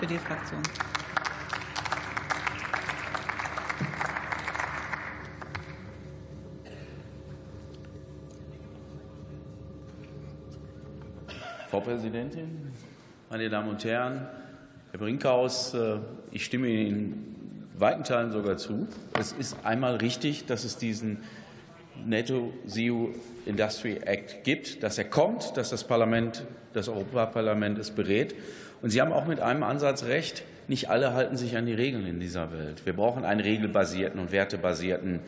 SPD-Fraktion. Frau Präsidentin, meine Damen und Herren! Herr Brinkhaus, äh, ich stimme Ihnen in weiten Teilen sogar zu. Es ist einmal richtig, dass es diesen Netto Zero Industry Act gibt, dass er kommt, dass das Parlament, das Europaparlament es berät. Und Sie haben auch mit einem Ansatz recht. Nicht alle halten sich an die Regeln in dieser Welt. Wir brauchen einen regelbasierten und wertebasierten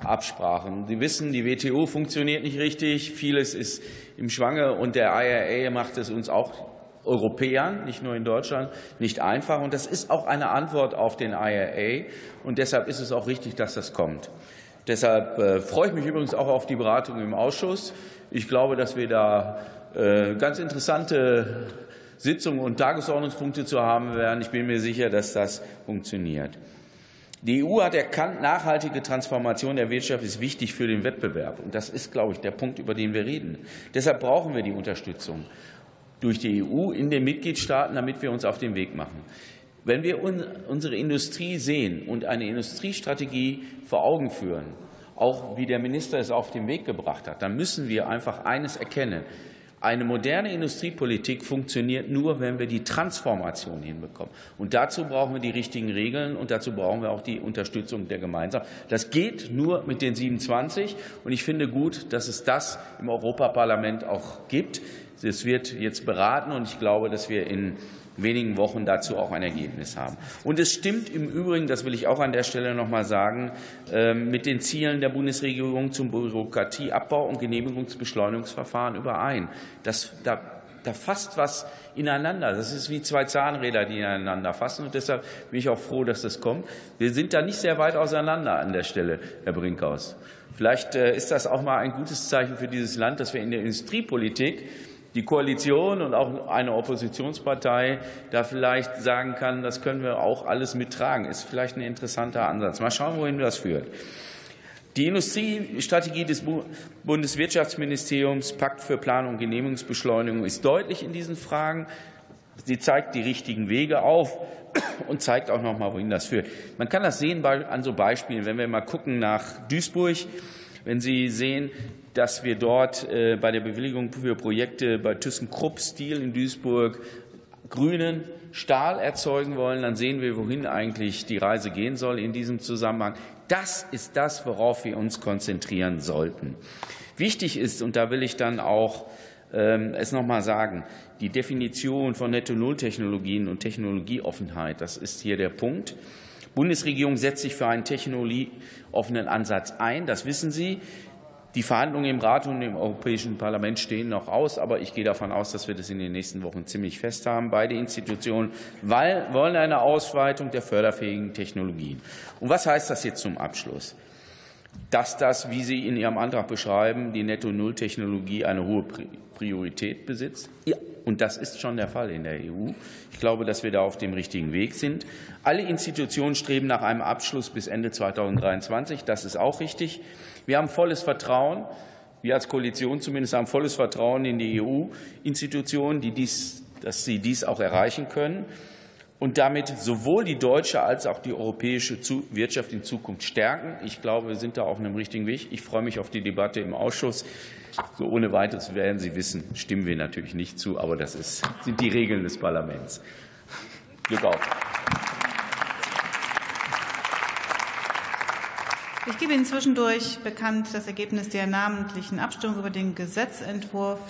Absprachen. Sie wissen, die WTO funktioniert nicht richtig. Vieles ist im Schwange und der IRA macht es uns auch Europäern, nicht nur in Deutschland, nicht einfach. Und das ist auch eine Antwort auf den IRA. Und deshalb ist es auch richtig, dass das kommt. Deshalb äh, freue ich mich übrigens auch auf die Beratung im Ausschuss. Ich glaube, dass wir da äh, ganz interessante Sitzungen und Tagesordnungspunkte zu haben werden. Ich bin mir sicher, dass das funktioniert. Die EU hat erkannt, nachhaltige Transformation der Wirtschaft ist wichtig für den Wettbewerb. Und das ist, glaube ich, der Punkt, über den wir reden. Deshalb brauchen wir die Unterstützung durch die EU in den Mitgliedstaaten, damit wir uns auf den Weg machen. Wenn wir unsere Industrie sehen und eine Industriestrategie vor Augen führen, auch wie der Minister es auf den Weg gebracht hat, dann müssen wir einfach eines erkennen. Eine moderne Industriepolitik funktioniert nur, wenn wir die Transformation hinbekommen. Und dazu brauchen wir die richtigen Regeln und dazu brauchen wir auch die Unterstützung der Gemeinsamen. Das geht nur mit den 27. Und ich finde gut, dass es das im Europaparlament auch gibt. Es wird jetzt beraten und ich glaube, dass wir in wenigen Wochen dazu auch ein Ergebnis haben. Und es stimmt im Übrigen, das will ich auch an der Stelle noch mal sagen, ähm, mit den Zielen der Bundesregierung zum Bürokratieabbau und Genehmigungsbeschleunigungsverfahren überein. Das, da, da fasst was ineinander. Das ist wie zwei Zahnräder, die ineinander fassen. Und deshalb bin ich auch froh, dass das kommt. Wir sind da nicht sehr weit auseinander an der Stelle, Herr Brinkhaus. Vielleicht äh, ist das auch mal ein gutes Zeichen für dieses Land, dass wir in der Industriepolitik die Koalition und auch eine Oppositionspartei da vielleicht sagen kann, das können wir auch alles mittragen, ist vielleicht ein interessanter Ansatz. Mal schauen, wohin das führt. Die Industriestrategie des Bundeswirtschaftsministeriums Pakt für Planung und Genehmigungsbeschleunigung ist deutlich in diesen Fragen. Sie zeigt die richtigen Wege auf und zeigt auch noch mal, wohin das führt. Man kann das sehen an so Beispielen. Wenn wir mal gucken nach Duisburg, wenn Sie sehen, dass wir dort äh, bei der Bewilligung für Projekte bei ThyssenKrupp Steel in Duisburg grünen Stahl erzeugen wollen, dann sehen wir, wohin eigentlich die Reise gehen soll in diesem Zusammenhang. Das ist das, worauf wir uns konzentrieren sollten. Wichtig ist, und da will ich dann auch es noch mal sagen, die Definition von Netto-Null-Technologien und Technologieoffenheit, das ist hier der Punkt. Die Bundesregierung setzt sich für einen technologieoffenen Ansatz ein, das wissen Sie. Die Verhandlungen im Rat und im Europäischen Parlament stehen noch aus, aber ich gehe davon aus, dass wir das in den nächsten Wochen ziemlich fest haben. Beide Institutionen wollen eine Ausweitung der förderfähigen Technologien. Und was heißt das jetzt zum Abschluss? Dass das, wie Sie in Ihrem Antrag beschreiben, die Netto-Null-Technologie eine hohe Priorität besitzt? Ja, und das ist schon der Fall in der EU. Ich glaube, dass wir da auf dem richtigen Weg sind. Alle Institutionen streben nach einem Abschluss bis Ende 2023. Das ist auch richtig. Wir haben volles Vertrauen, wir als Koalition zumindest haben volles Vertrauen in die EU-Institutionen, dass sie dies auch erreichen können und damit sowohl die deutsche als auch die europäische Wirtschaft in Zukunft stärken. Ich glaube, wir sind da auf einem richtigen Weg. Ich freue mich auf die Debatte im Ausschuss. So ohne weiteres werden Sie wissen, stimmen wir natürlich nicht zu, aber das ist, sind die Regeln des Parlaments. Glück auf. Ich gebe Ihnen zwischendurch bekannt das Ergebnis der namentlichen Abstimmung über den Gesetzentwurf